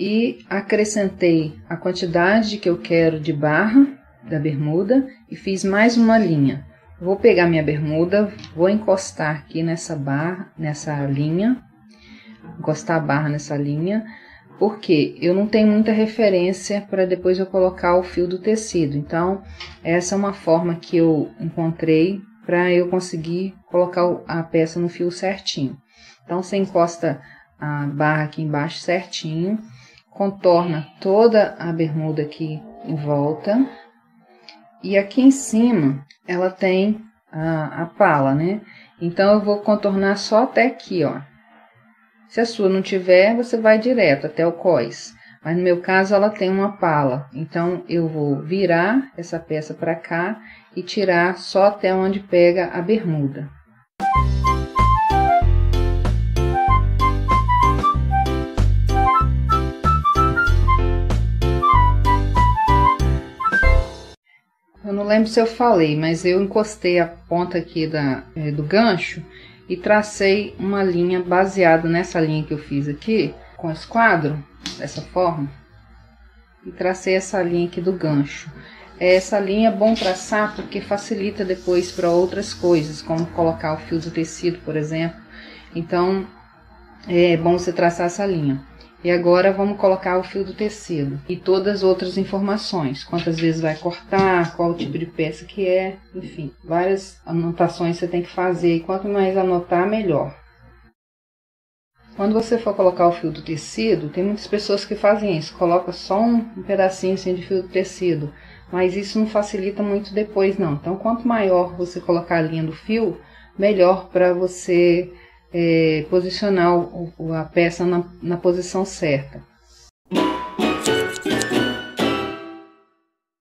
e acrescentei a quantidade que eu quero de barra da bermuda e fiz mais uma linha. Vou pegar minha bermuda, vou encostar aqui nessa barra, nessa linha, encostar a barra nessa linha, porque eu não tenho muita referência para depois eu colocar o fio do tecido. Então, essa é uma forma que eu encontrei para eu conseguir colocar a peça no fio certinho. Então, você encosta a barra aqui embaixo certinho, contorna toda a bermuda aqui em volta. E aqui em cima, ela tem a, a pala, né? Então, eu vou contornar só até aqui, ó. Se a sua não tiver, você vai direto até o cós. Mas no meu caso, ela tem uma pala. Então, eu vou virar essa peça para cá e tirar só até onde pega a bermuda. Lembro se eu falei, mas eu encostei a ponta aqui da, é, do gancho e tracei uma linha baseada nessa linha que eu fiz aqui, com esquadro, dessa forma. E tracei essa linha aqui do gancho. Essa linha é bom traçar porque facilita depois para outras coisas, como colocar o fio do tecido, por exemplo. Então, é bom você traçar essa linha. E agora vamos colocar o fio do tecido e todas as outras informações, quantas vezes vai cortar, qual o tipo de peça que é, enfim, várias anotações você tem que fazer e quanto mais anotar, melhor. Quando você for colocar o fio do tecido, tem muitas pessoas que fazem isso, coloca só um, pedacinho assim de fio do tecido, mas isso não facilita muito depois não. Então, quanto maior você colocar a linha do fio, melhor para você é, posicionar o, a peça na, na posição certa.